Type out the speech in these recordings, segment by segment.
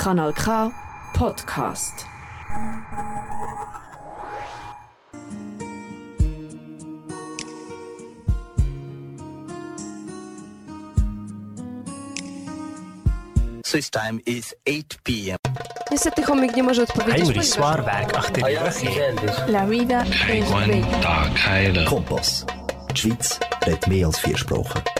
Kanal K Podcast. Swiss time is 8 p.m. Niestety chomik nie może odpowiedzieć. Heinrich achter die Rüche. La vida es bella. Kompass. Die Schweiz redet mehr als vier Sprachen.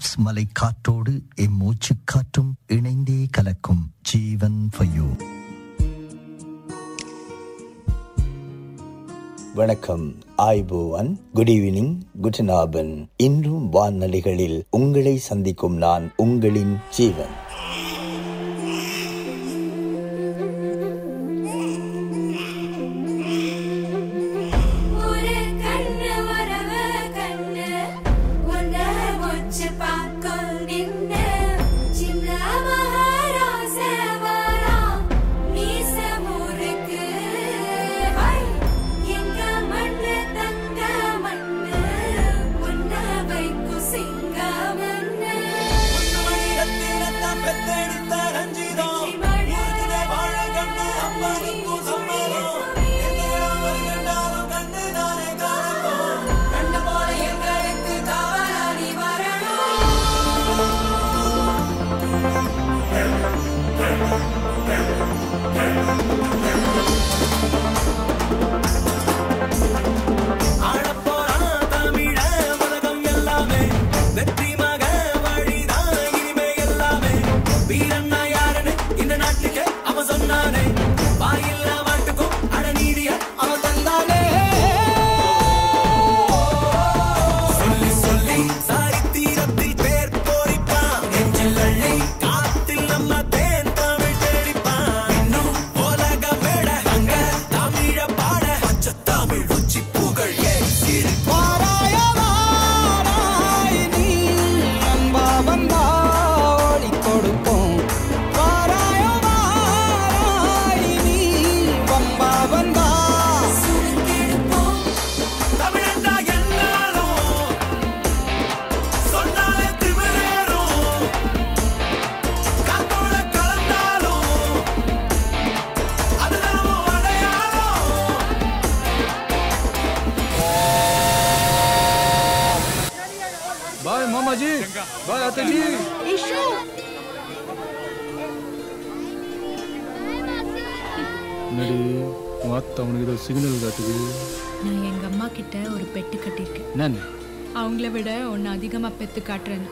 Alps மலை காற்றோடு M மூச்சு காற்றும் இணைந்தே கலக்கும். ஜீவன் ஃபயோ வணக்கம். ஆய்போவன் good evening குட் நாபன் இன்றும் வானொலிகளில் உங்களை சந்திக்கும் நான் உங்களின் ஜீவன்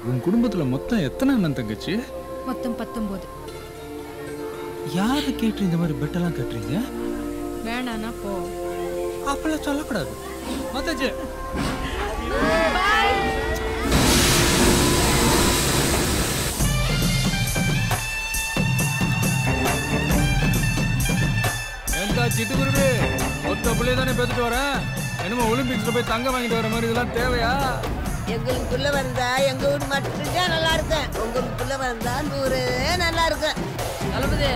உன் குடும்பத்துல மொத்தம் எத்தனை அண்ணன் தங்கச்சி? மொத்தம் பத்தொன்பது யாரை கேட்டு இந்த மாதிரி பெட்டெல்லாம் கட்டுறீங்க? வேணானா போ. அப்பெல்லாம் சொல்லக்கூடாது. மத்தாச்சு. ஏன்டா சிட்டுக்குருவி மொத்த பிள்ளைய தானே பெத்துட்டு வரேன் என்னமோ ஒலிம்பிக்ஸ்ல போய் தங்க வாங்கிட்டு வர மாதிரி இதெல்லாம் தேவையா? எங்களுக்குள்ள வந்தா எங்க ஊர் மட்டும்தான் நல்லா இருக்கேன் உங்களுக்குள்ள வந்தா நூறு நல்லா இருக்கேன் தளபதி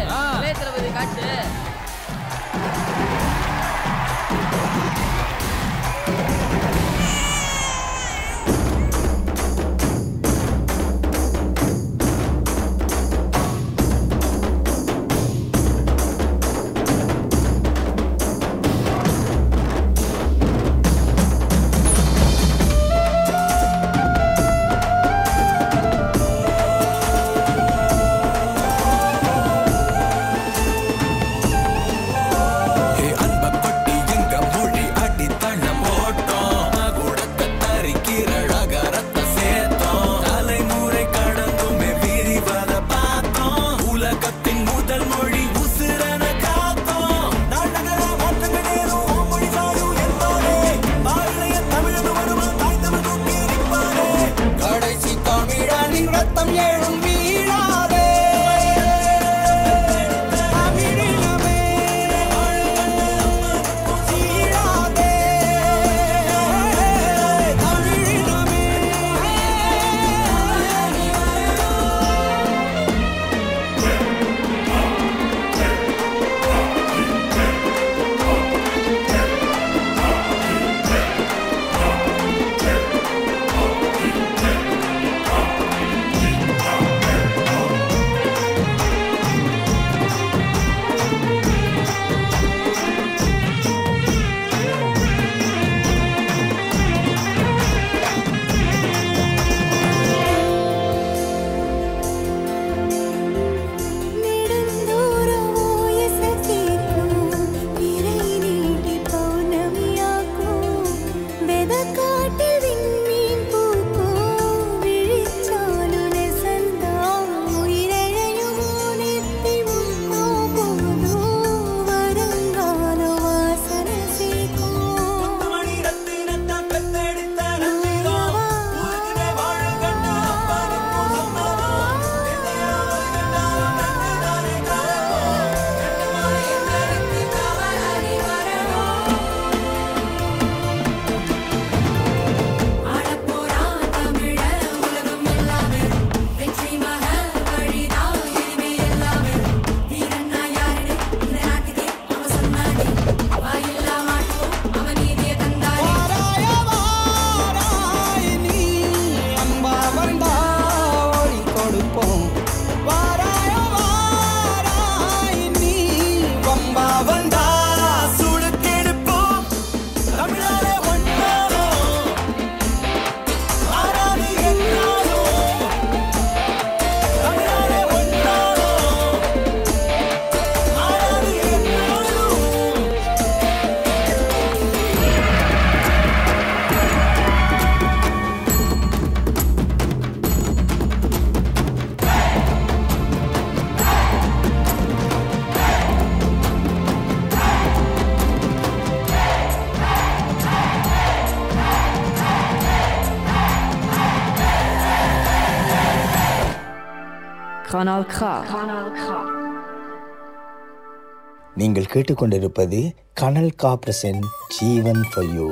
நீங்கள் கேட்டுக்கொண்டிருப்பது கனல் காப்ரசன் ஜீவன் ஃபார் யூ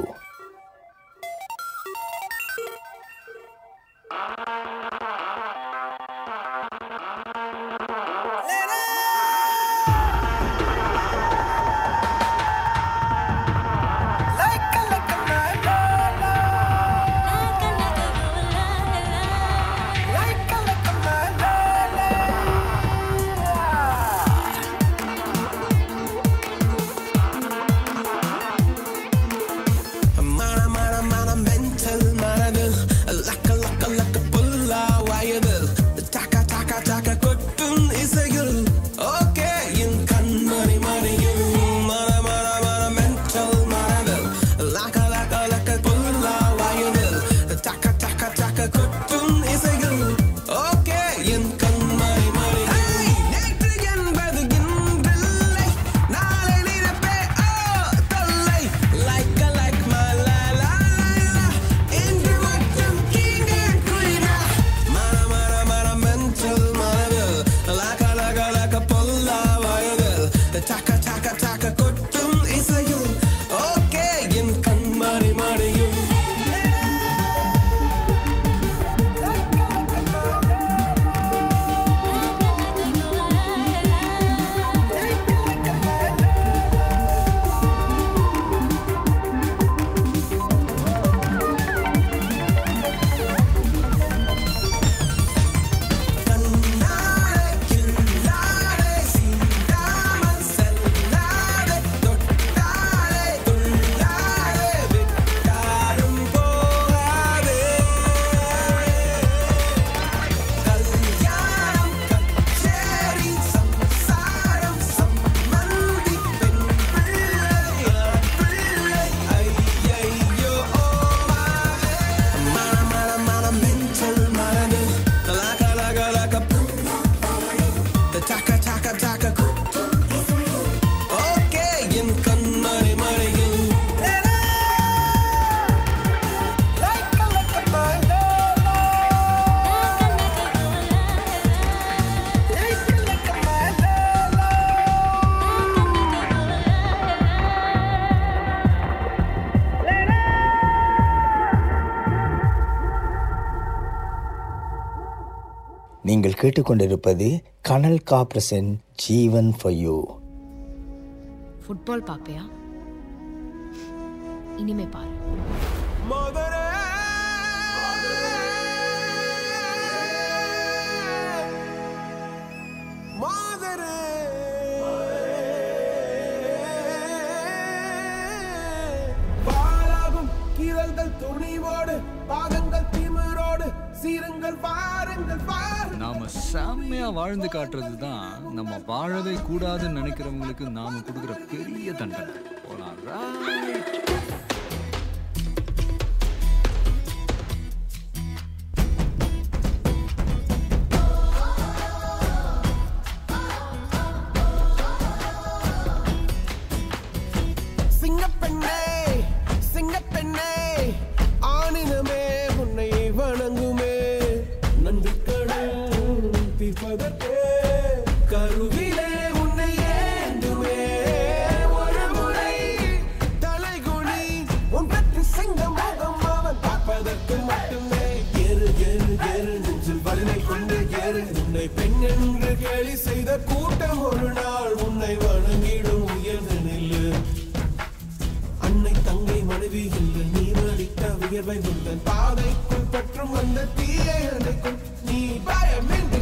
கேட்டுக்கொண்டிருப்பது கனல் காப்ரசன் Jeevan for you football Pappaiah? இனிமே பாரு. துணி சீருங்கள் பாருங்கள் பாருங்கள் நாம செம்மையா வாழ்ந்து காட்டுறது தான் நம்ம வாழவே கூடாதுன்னு நினைக்கிறவங்களுக்கு நாம கொடுக்குற பெரிய தண்டனை. போலாம் செவி இல்லை நீ வடித்த உயர்வை முந்தன். பாதைக்குள் பற்றும் வந்த தீயை அணைக்கும். நீ பயமின்றி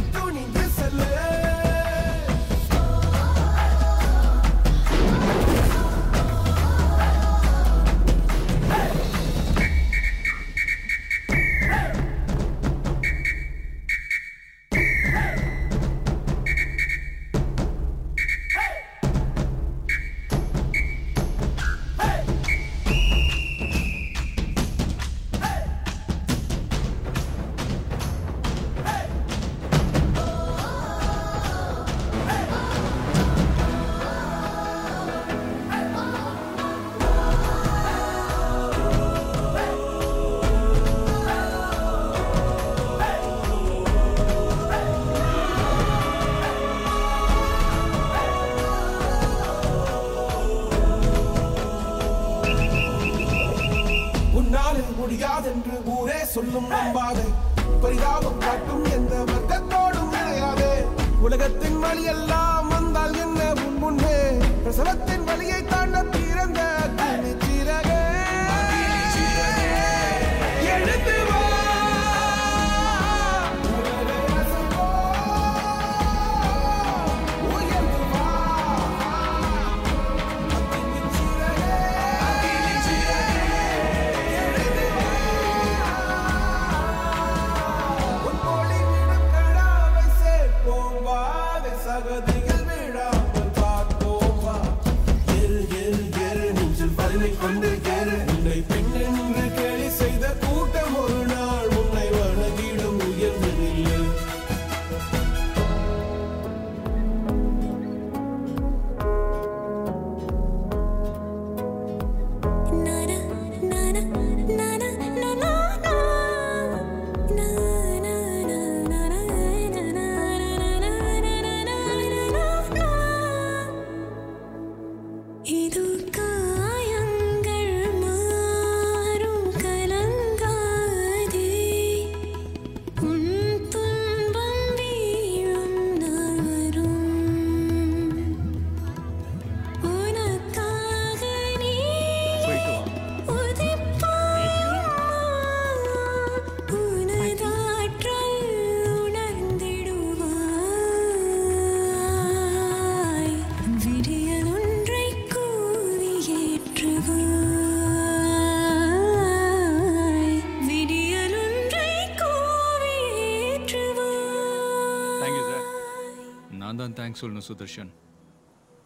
தேங்க்ஸ் சொல்லணும் சுதர்ஷன்.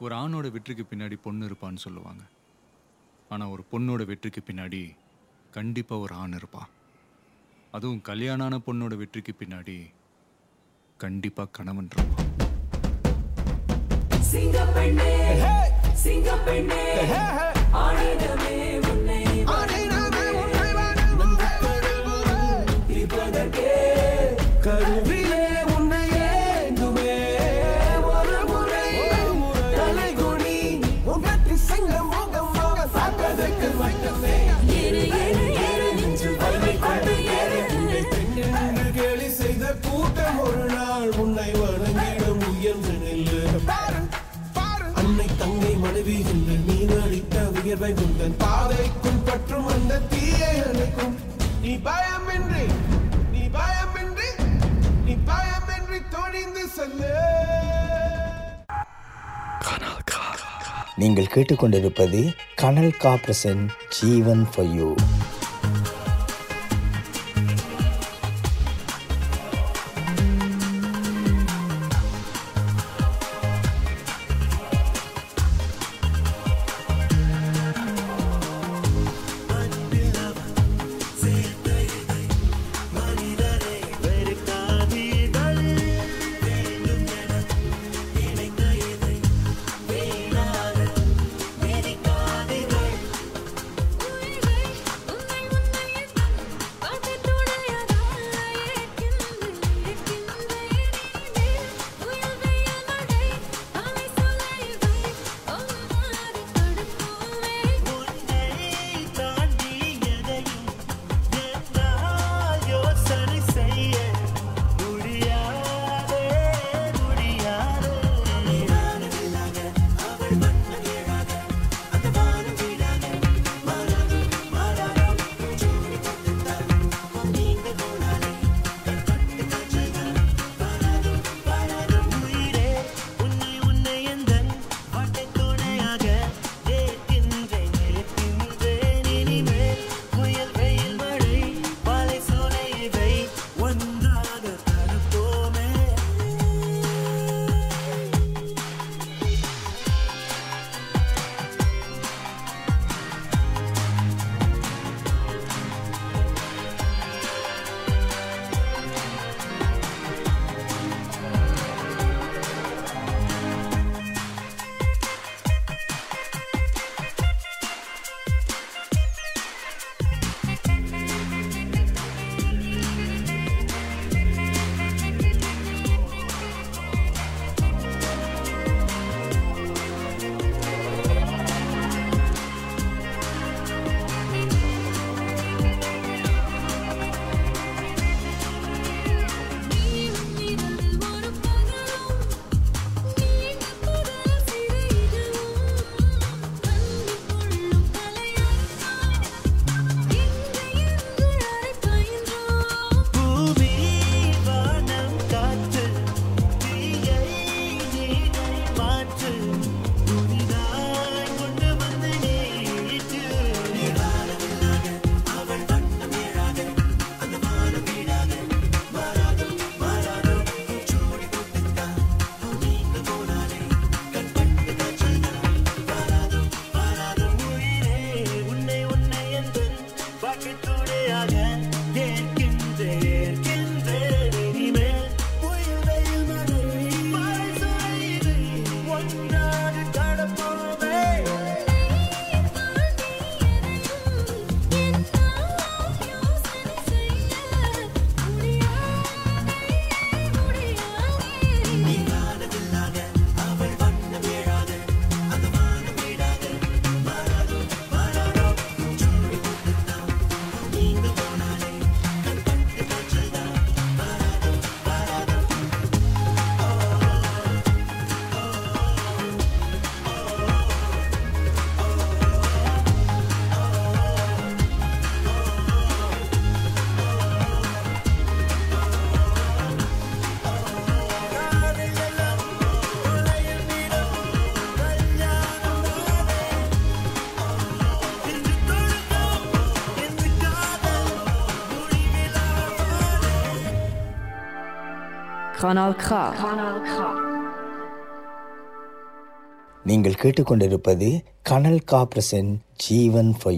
ஒரு ஆணோட வெற்றிக்கு பின்னாடி பொண்ணு இருப்பான்னு சொல்லுவாங்க. ஆனால் ஒரு பொண்ணோட வெற்றிக்கு பின்னாடி கண்டிப்பாக ஒரு ஆண் இருப்பான் அதுவும் கல்யாணான பொண்ணோட வெற்றிக்கு பின்னாடி கண்டிப்பாக கணவன் இருப்பான். கருவி உயர்வை உந்தன் பாதைக்கும் பற்றும் அந்த தீயை அணைக்கும். நீ பயமின்றி நீ பயமின்றி நீ பயமின்றி துணிந்து செல்லு. நீங்கள் கேட்டுக்கொண்டிருப்பது கனல் காப்ரசன் ஜீவன் ஃபார் Kanal K. நீங்கள் கேட்டுக்கொண்டிருப்பது கனல் காப்ரசன் ஜீவன் ஃபார்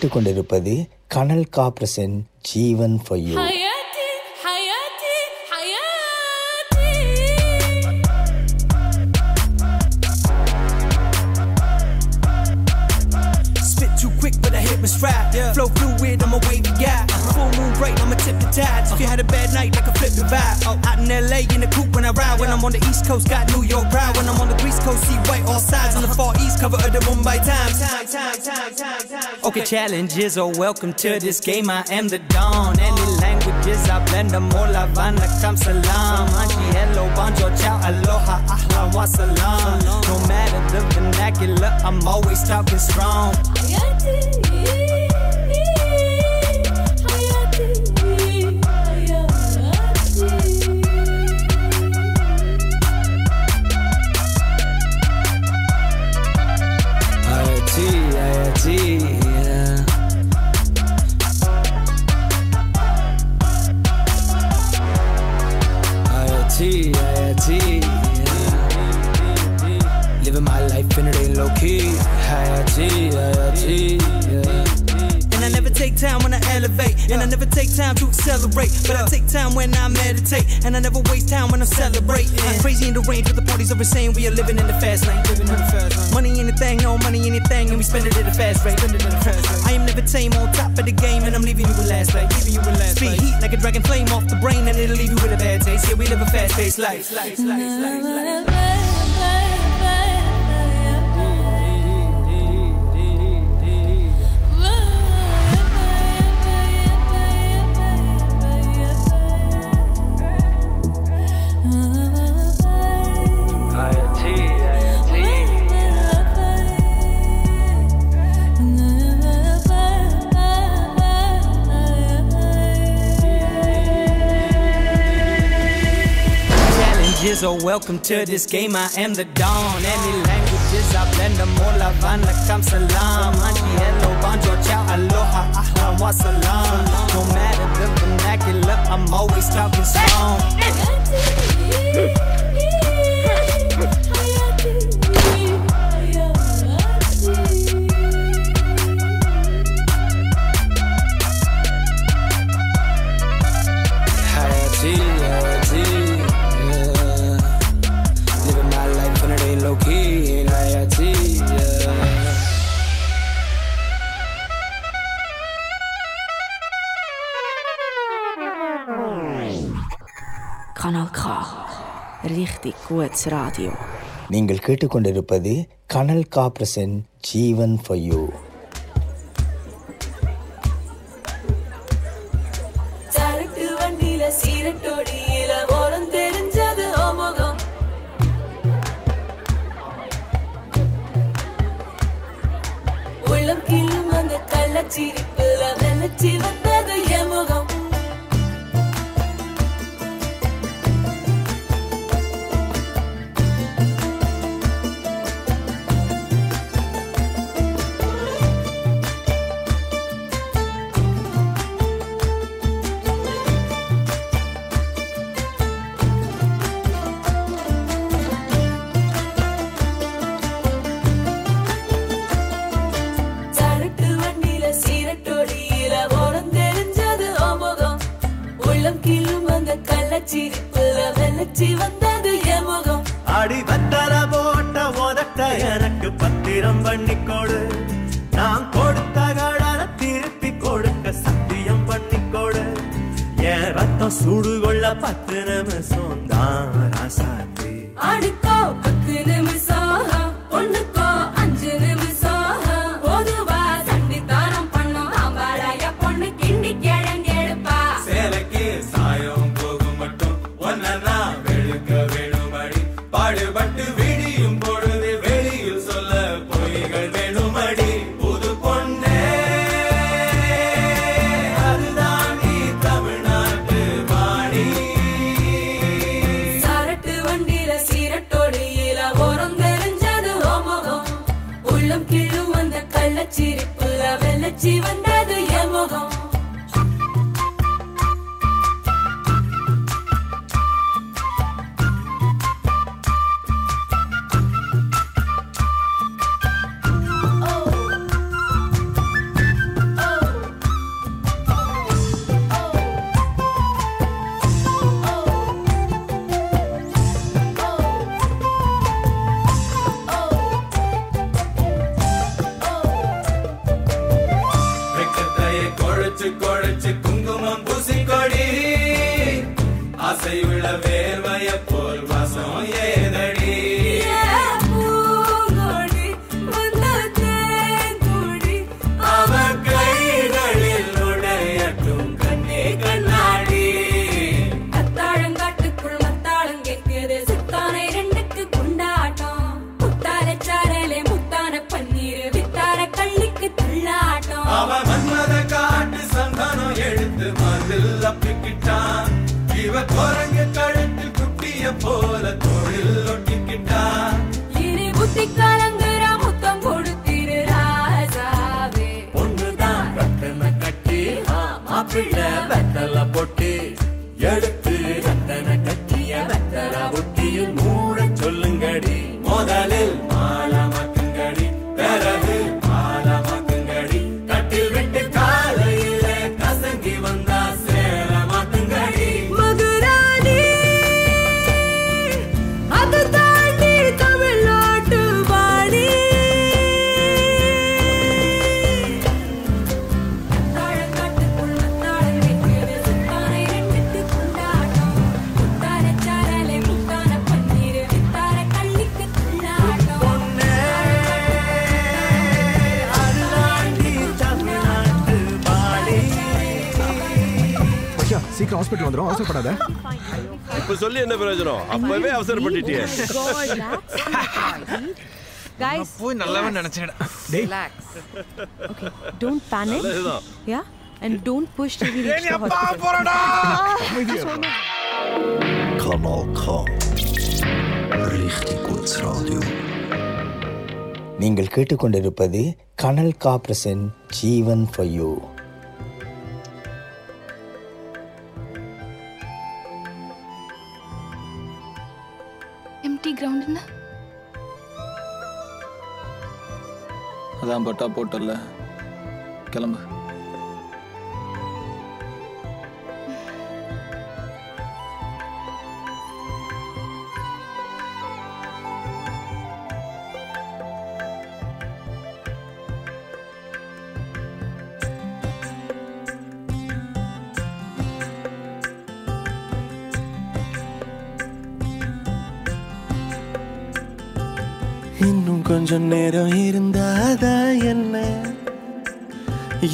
கேட்டுக்கொண்டிருப்பது கனல் காப்ரசன் Jeevan for challenges are welcome to this game. I am the dawn. Any languages I blend them all. Salam. Anji, hello, bonjour, ciao, aloha. No matter the vernacular, I'm always talking strong. Yeah. And I never take time when I elevate. And I never take time to accelerate. But I take time when I meditate. And I never waste time when I celebrate. I'm crazy in the range with the parties over saying we are living in the fast lane. Money anything, no money anything, and we spend it at a fast rate. I am never tame on top of the game, and I'm leaving you with last place. Speed heat like a dragon flame off the brain, and it'll leave you with a bad taste. Yeah, we live a fast paced life. life, life, life, life. Are welcome to this game. I am the dawn. Any languages, I blend them all. Havana, come salam. Hello, ciao, aloha, ahlan, wa salam. No matter the vernacular, I'm always talking strong. Richtig gutes Radio. நீங்கள் கேட்டுக்கொண்டிருப்பது கனல் காப்ரசன் Jeevan for you அவசரப்பட்டுட்டியே போய் நினைச்சேன். போறடா Kanal K. Richtig gutes Radio. நீங்கள் கேட்டுக்கொண்டிருப்பது கனல் கா ஜீவன் for you அதான் பட்டா போட்டல கிளம்பு. இன்னும் கொஞ்சம் நேரம் இருந்த கதை என்ன?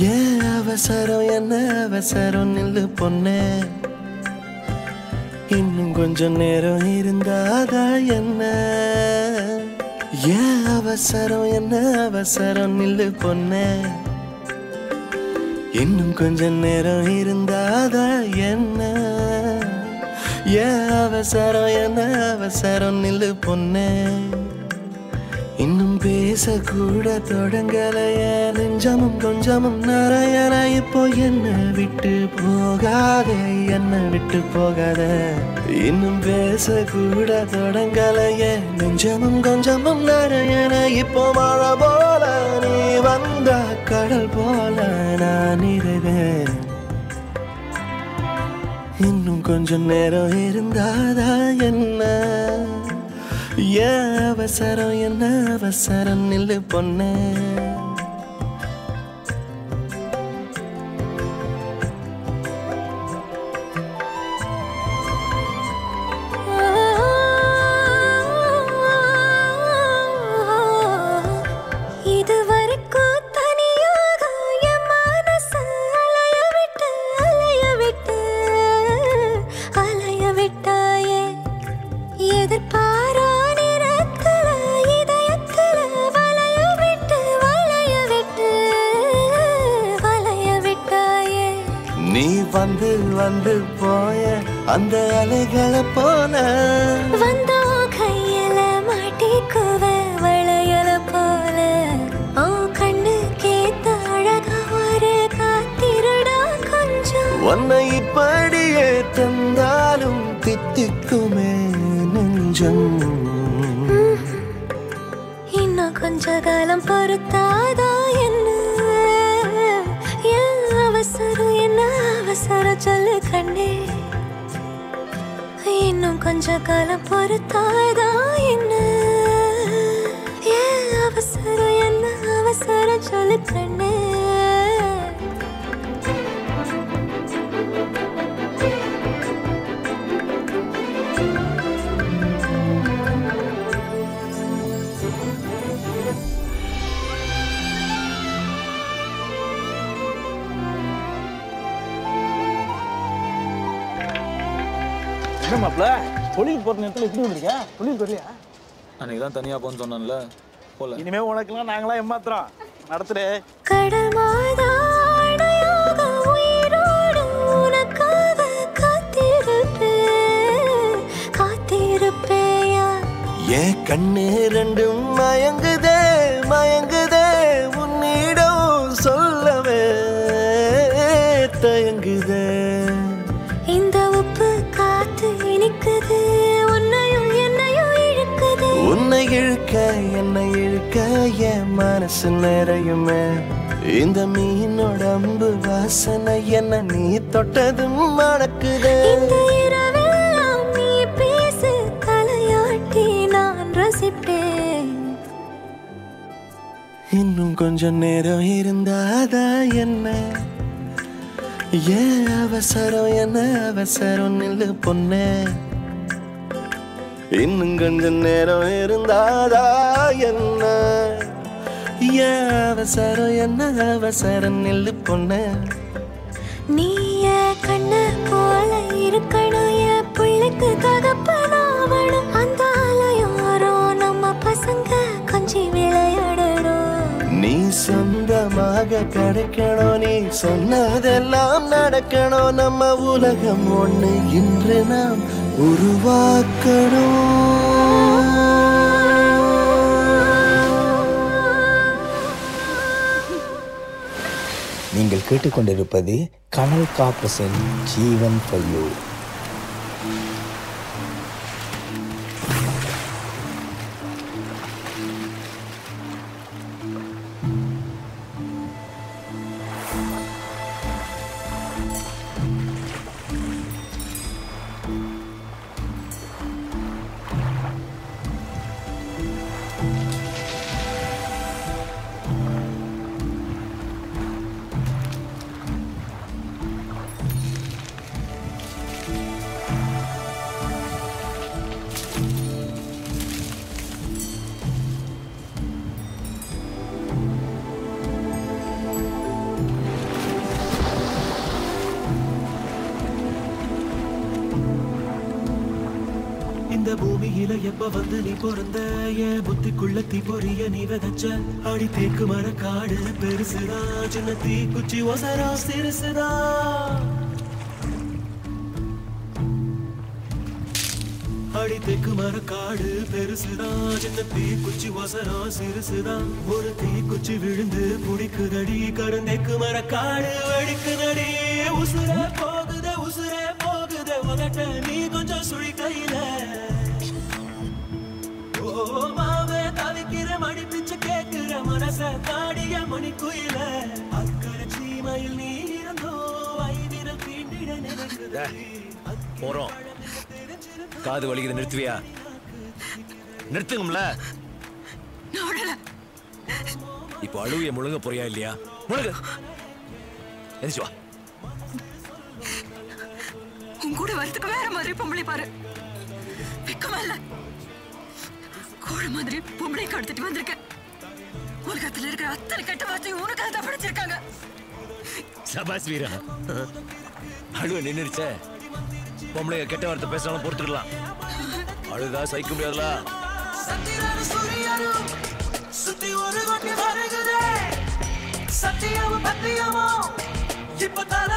ஏன் அவசரம் என்ன அவசரம்? நில்லு பொண்ணு. இன்னும் கொஞ்சம் நேரம் இருந்தாதா என்ன? ஏன் அவசரம் என்ன அவசரம்? நில்லு பொண்ணு. இன்னும் கொஞ்சம் நேரம் இருந்தாதா என்ன? ஏன் அவசரம் என்ன அவசரம்? நில்லு பொண்ணு. இன்னும் பேசக்கூட தொடங்கலைய. நெஞ்சமும் கொஞ்சமும் நிறையன. இப்போ என்ன விட்டு போகாத என்ன விட்டு போகாத. இன்னும் பேசக்கூட தொடங்கலைய. நெஞ்சமும் கொஞ்சமும் நிறையன. இப்போ மழை போல நீ வந்த கடல் போல நான் இருவேன் இன்னும் கொஞ்சம் நேரம் இருந்தாதா என்ன? ஏன் அவசரம் என்ன அவசரம் நில்லு பொண்ணு? தனியா போன்னு சொன்னேன்ல. போல. இனிமே உனக்கெல்லாம் நாங்களாம் ஏமாத்துறோம். காத்திருப்பேயா? ஏன் கண்ணு ரெண்டும் மயங்குதே இழுக்க என் மனசு நிறையுமே. இந்த மீனோட அம்பு வாசனை என்ன நீ தொட்டதும் மணக்குதே. நீ பேசு தலையாட்டி நான் ரசிப்பேன். இன்னும் கொஞ்சம் நேரம் இருந்தாதா என்ன? ஏன் அவசரம் என்ன அவசரம் நில்லு பொண்ணே. இன்னும் கொஞ்சம் நேரம் இருந்தாதா என்ன? ஏன் அவசரம் என்ன அவசரம் நில்லு பொண்ணே? நீ கண்ணு போல இருக்கணும் என் பிள்ளைக்கு தகப்பனாவணும் அந்த ஆலயோரோ நம்ம பசங்க கொஞ்சி விளையாடணும். நீ சொந்தமாக கிடைக்கணும் நீ சொன்னதெல்லாம் நடக்கணும். நம்ம உலகம் ஒண்ணு இன்று நாம் நீங்கள் கேட்டுக்கொண்டிருப்பது கனல் காப்பசன் ஜீவன் பையோ பூமியில எப்ப வந்து நீ பிறந்த? என் புத்திக்குள்ள தீ பொறிய நீ விதச்ச? அடி தேக்கு மர காடு பெருசுதா? சின்ன தீ குச்சி ஒசரா சிறுசுதா? அடி தேக்கு மர காடு பெருசுதா? சின்ன தீ குச்சி ஒசரா சிறுசுதா? ஒரு தீ குச்சி விழுந்து புடிக்குதடி கருந்தேக்கு மர காடு வெடிக்குதடி? உசுரா மனச தாடிய மணி குயில அக்கறை சீமையில் நீ இருந்தோ ஐவிரல் தீண்டிட நினைக்குது. போறோம். காது வலிக்குது நிறுத்துவியா? நிறுத்துங்கம்ல. இப்போ அழுவிய முழுங்க போறியா இல்லையா? முழுங்க எந்திரிச்சு வா. உன் கூட வரதுக்கு வேற மாதிரி பொம்பளை பாரு. வெக்கமா இல்ல. கோழ மாதிரி பொம்பளை கடத்திட்டு வந்திருக்க உலகத்துல இருக்கிற அத்தனை கெட்ட வார்த்தையும் உனக்காக தான் படிச்சிருக்காங்க. சபாஸ் வீரா அழுவ நின்னுருச்சே? பொம்பளைங்க கெட்ட வார்த்தை பேசினாலும் பொறுத்துக்கலாம். அழுதா சகிக்க முடியாதுல? சுத்தி ஒரு கொட்டி பத்தியமும் இப்ப தலை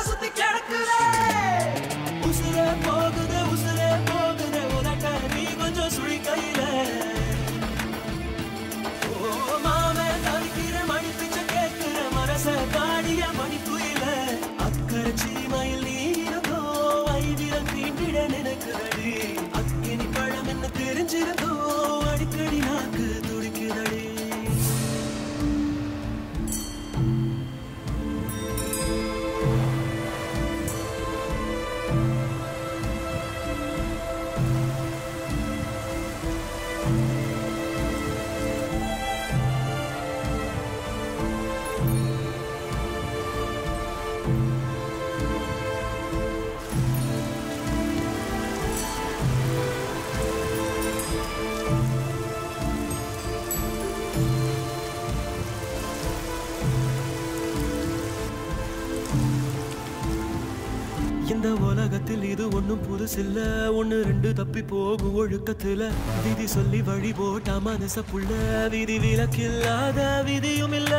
புதுசில்ல ஒண்ணு ரெண்டு தப்பி போகும் ஒழுக்கத்துல. விதி சொல்லி வழி போட்டா மனச புள்ள. விதி விலக்கில்லாத விதியும் இல்ல.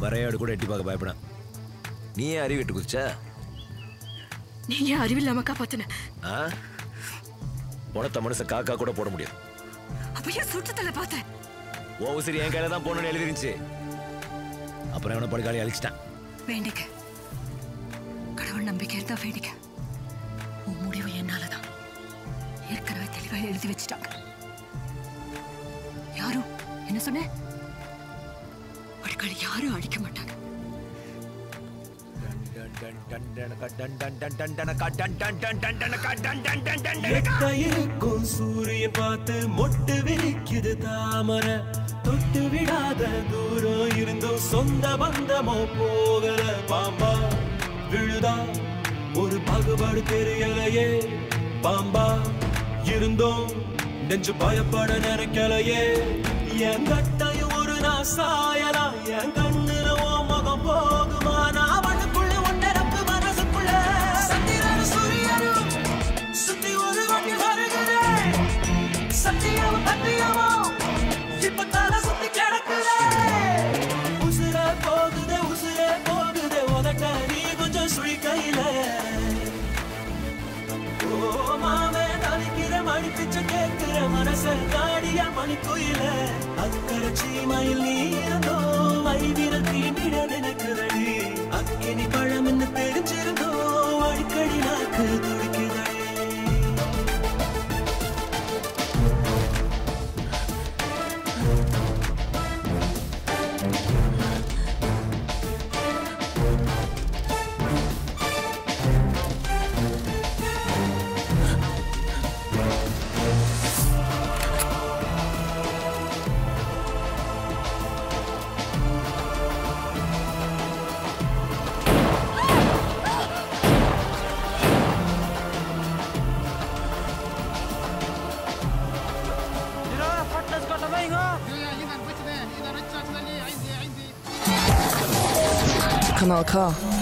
வரையாடு கூட எட்டி பார்க்க பயப்பட நீ ஏன் அறிவிட்டு குதிச்ச? நீங்க அறிவில்லாம காப்பாத்தின. ஆ? உனத்த மனுஷ காக்கா கூட போட முடியும் அப்ப ஏன் சுற்றத்துல பார்த்தேன் ஓ உசிரி என் கையில தான் போகணும்னு எழுதிருந்துச்சு. அப்புறம் அவனை படுகாலி அழிச்சிட்டான். வேண்டிக்க. கடவுள் நம்பிக்கை இருந்தா வேண்டிக்க. உன் முடிவு என்னாலதான். ஏற்கனவே தெளிவா எழுதி வச்சுட்டாங்க. யாரும்? என்ன சொன்ன? படுகாலி யாரும் அழிக்க மாட்டாங்க. இருக்கும் சூரியன் பார்த்து மொட்டு விரிக்குது தாமரை. தொட்டு விடாத தூரம் இருந்தும் சொந்த பந்தமோ போகல பாம்பா. விழுதா? ஒரு பாகுபாடு தெரியலையே. பாம்பா இருந்தோம் நெஞ்சு பயப்பட நினைக்கலையே. என் கட்டாயம் ஒரு நான் சாயலா கொஞ்சம் கேட்கிற மனச காடிய மணி கோயில அக்கறை சீமையில் நீ இருந்தோ வைவிரல் தீண்டிட நினைக்கிறடி. அக்கினி பழம் என்று தெரிஞ்சிருந்தோ அடிக்கடி நாக்குதோ. car.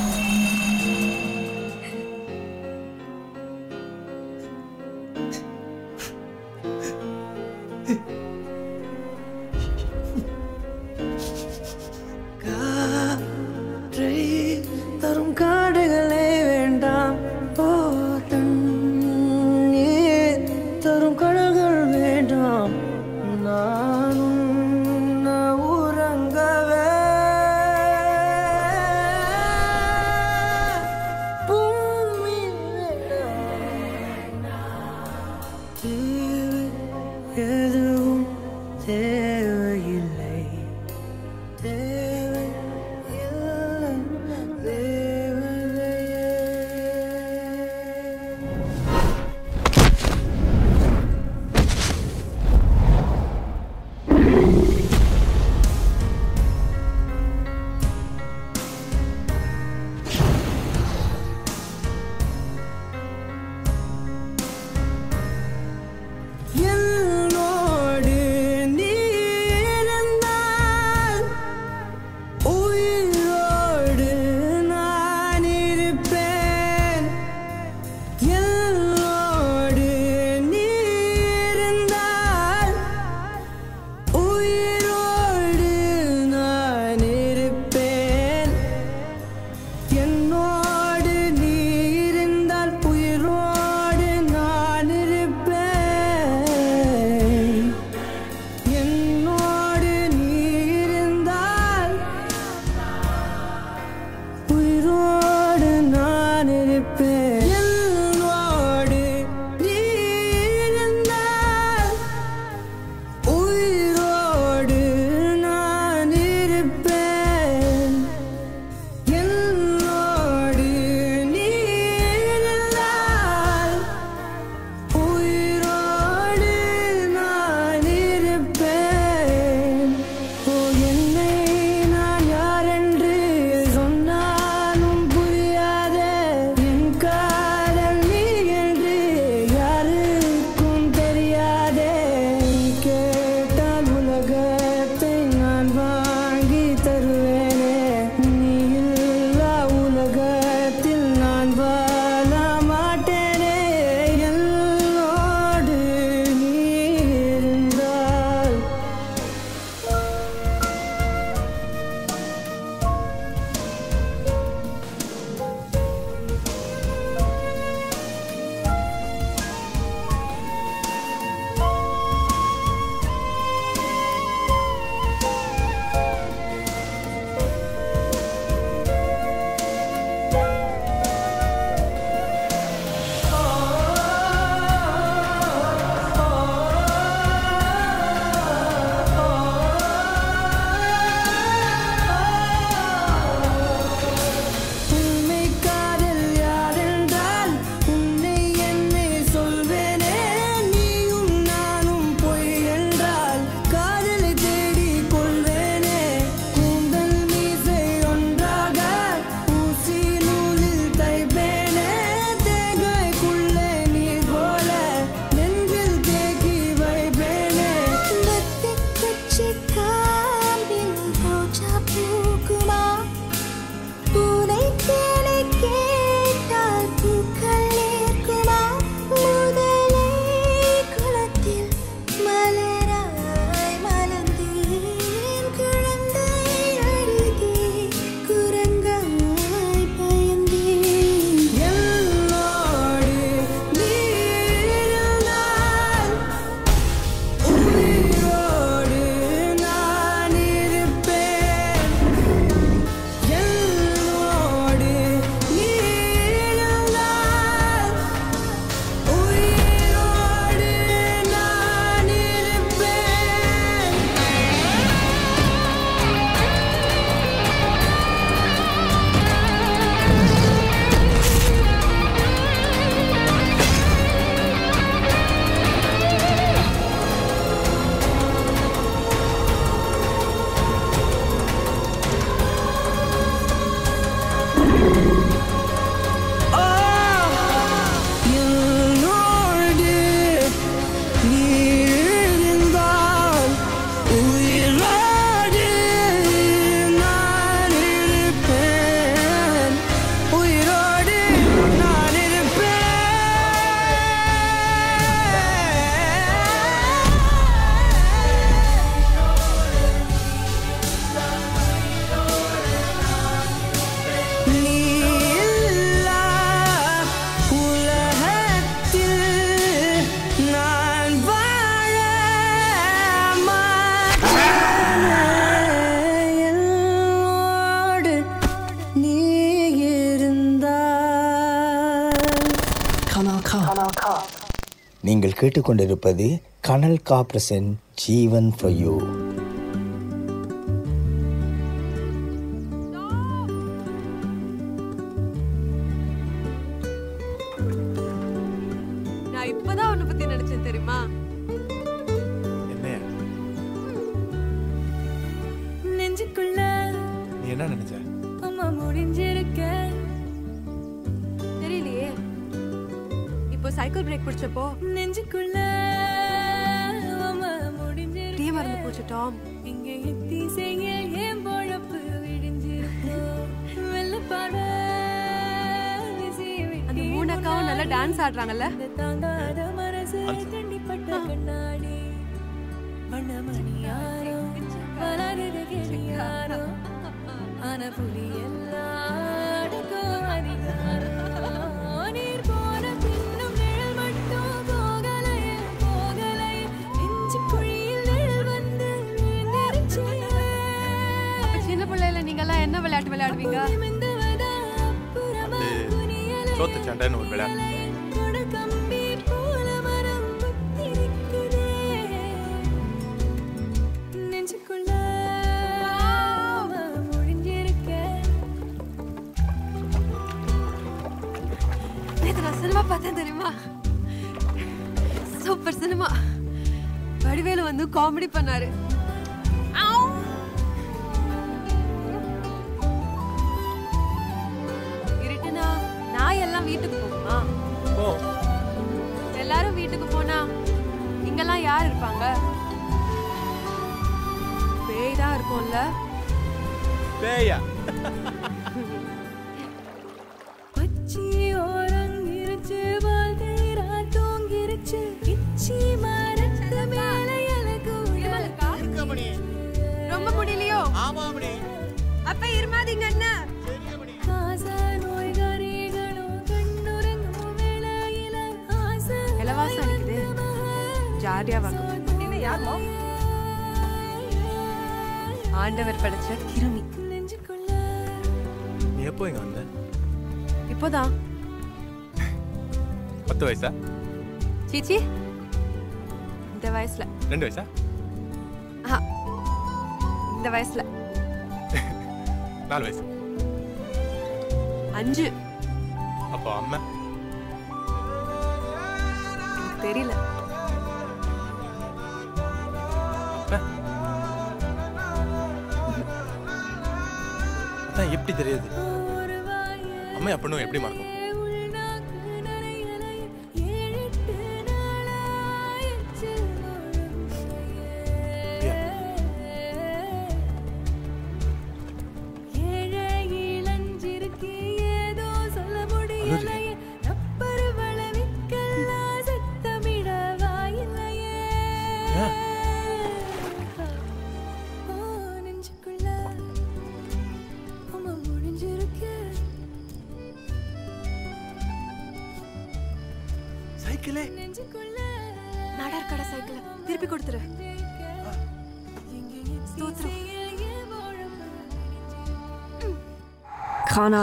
கேட்டுக்கொண்டிருப்பது கனல் காப்ரசன் ஜீவன் ஃபார் யூ நான் இப்பதான் உன்னை பத்தி நினைச்சேன் தெரியுமா? சைக்கிள் பிரேக் பிடிச்சப்போ நெஞ்சுக்குள்ள டீ மறந்து போச்சு டாம் இங்க எத்தி செய்ய ஏன் பொழப்பு விடிஞ்சிருக்கும் அந்த மூணு அக்காவும் நல்லா டான்ஸ் ஆடுறாங்கல்ல? தாங்காத விளையாடுவீங்க சோத்து சண்டைன்னு ஒரு விளையாட்டு. முடியலையோ அப்ப இருமாதீங்க அண்ணா. இலவாசம் அடிக்குது. ஜாலியா வாங்க ஆண்டவர் படைச்ச கிருமி. நெஞ்சுக்குள்ள. நீ எப்போ இங்க வந்த? இப்போதான். பத்து வயசா? சீச்சி. இந்த வயசுல. ரெண்டு வயசா? இந்த வயசுல. நாலு வயசு. அஞ்சு. அப்போ அம்மா. தெரியல. அதான் எப்படி தெரியுது? அம்மா அப்படின்னு எப்படி மறக்கும்?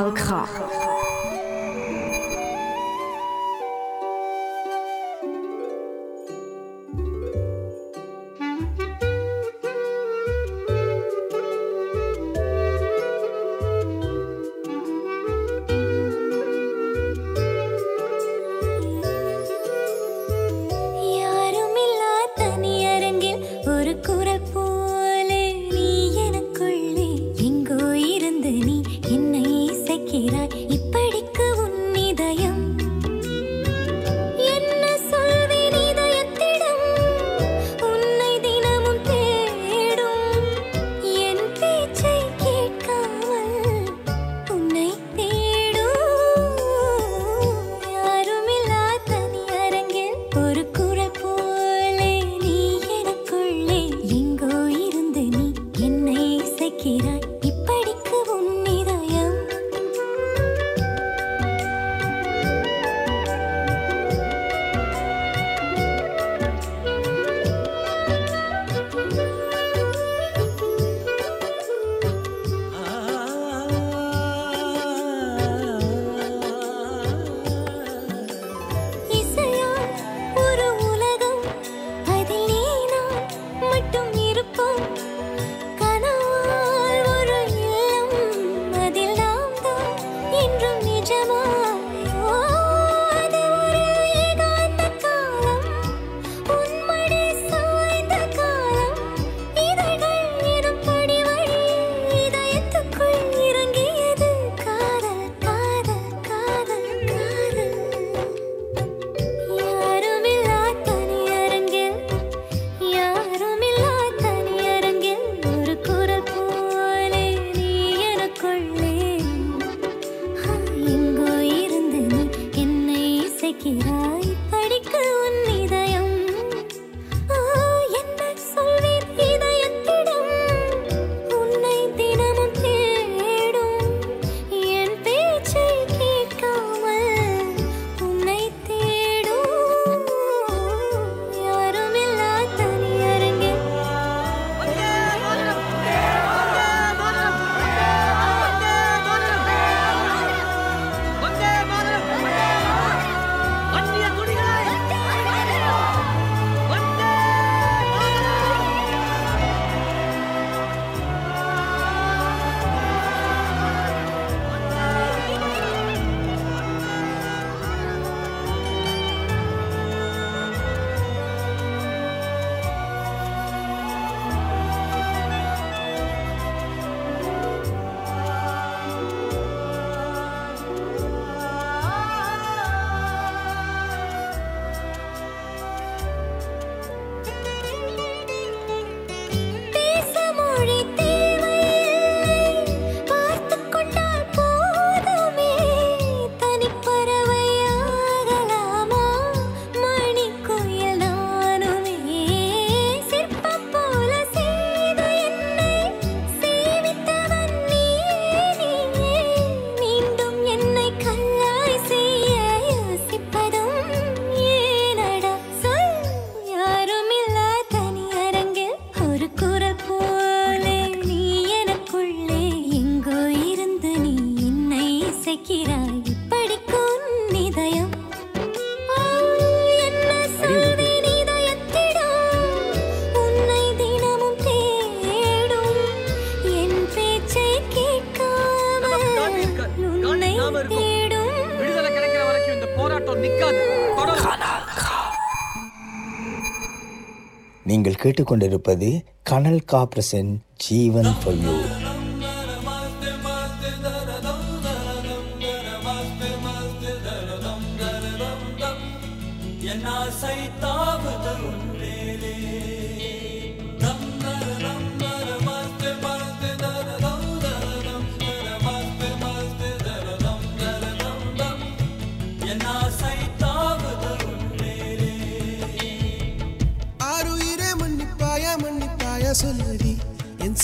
好卡。நீங்கள் கேட்டுக்கொண்டிருப்பது கனல் காப்ரசன் ஜீவன் பொய்யூர்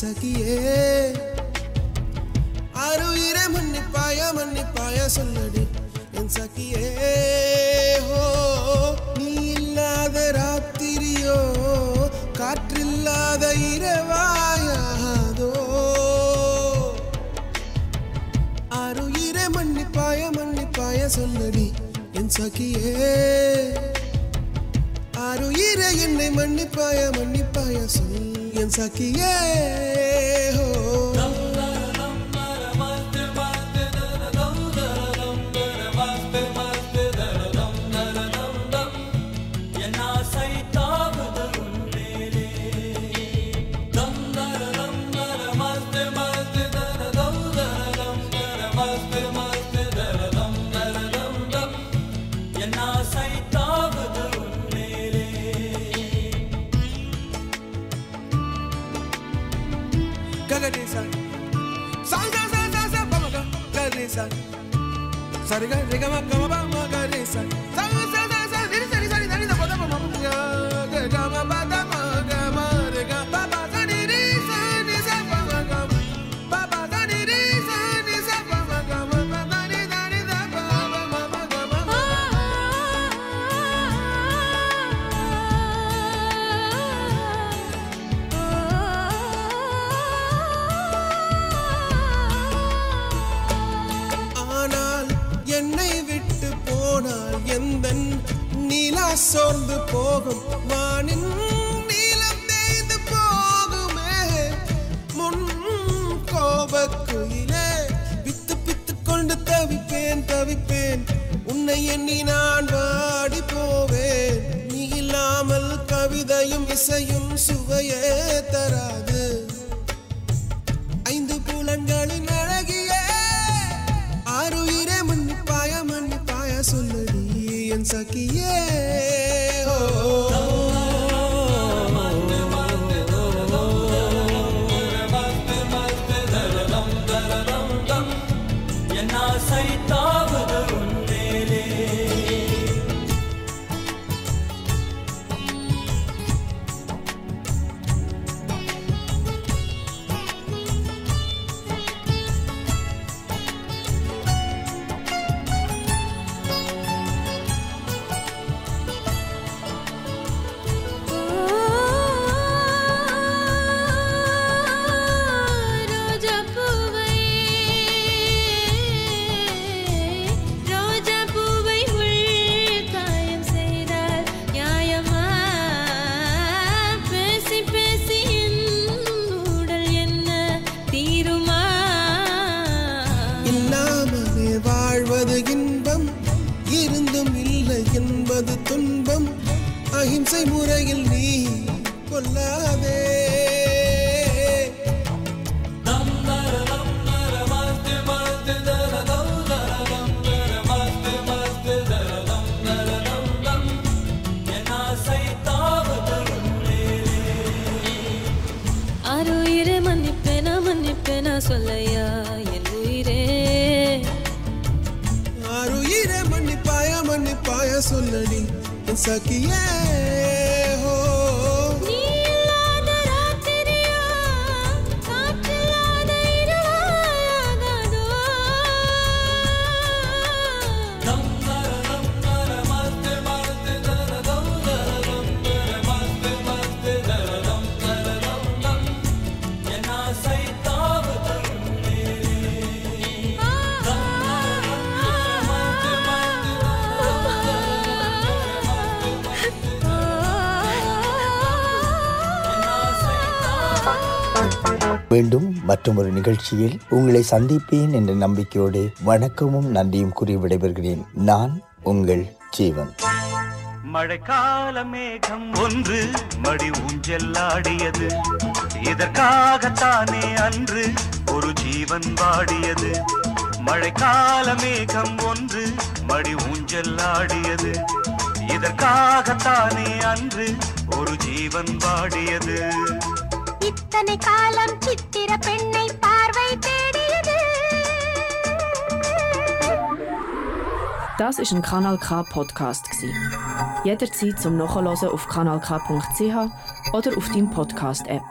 சகியே. அருயிர மன்னிப்பாய மன்னிப்பாய சொல்லடி என் சகியே. ஹோ நீ இல்லாத ராத்திரியோ காற்றில்லாத இரவாயாதோ. அருயிர மன்னிப்பாய மன்னிப்பாய சொல்லடி என் சகியே. அருயிர என்னை மன்னிப்பாய மன்னிப்பாய சொல்லு. piensa quién es. சரிக நிகம கமப கொல்லாதே சொல்லையா என் உயிரே. ஆறு உயிரே மன்னிப்பாயா மன்னிப்பாயா சொல்லடி என் சக்கியே மீண்டும் மற்றொரு நிகழ்ச்சியில் உங்களை சந்திப்பேன் என்ற நம்பிக்கையோடு வணக்கமும் நன்றியும் கூறி விடைபெறுகிறேன். நான் உங்கள் ஜீவன். மழைக்கால மேகம் ஒன்று மடி ஊஞ்சல்லாடியது இதற்காகத்தானே அன்று ஒரு ஜீவன் வாடியது. மழைக்கால மேகம் ஒன்று மடி ஊஞ்சல்லாடியது இதற்காகத்தானே அன்று ஒரு ஜீவன் வாடியது. இத்தனை காலம் சித்திர பெண்ணை பார்வை தேடியது Das ist ein Kanal K Podcast gsi. Jederzeit zum Nachhören auf kanalk.ch oder auf deinem Podcast App.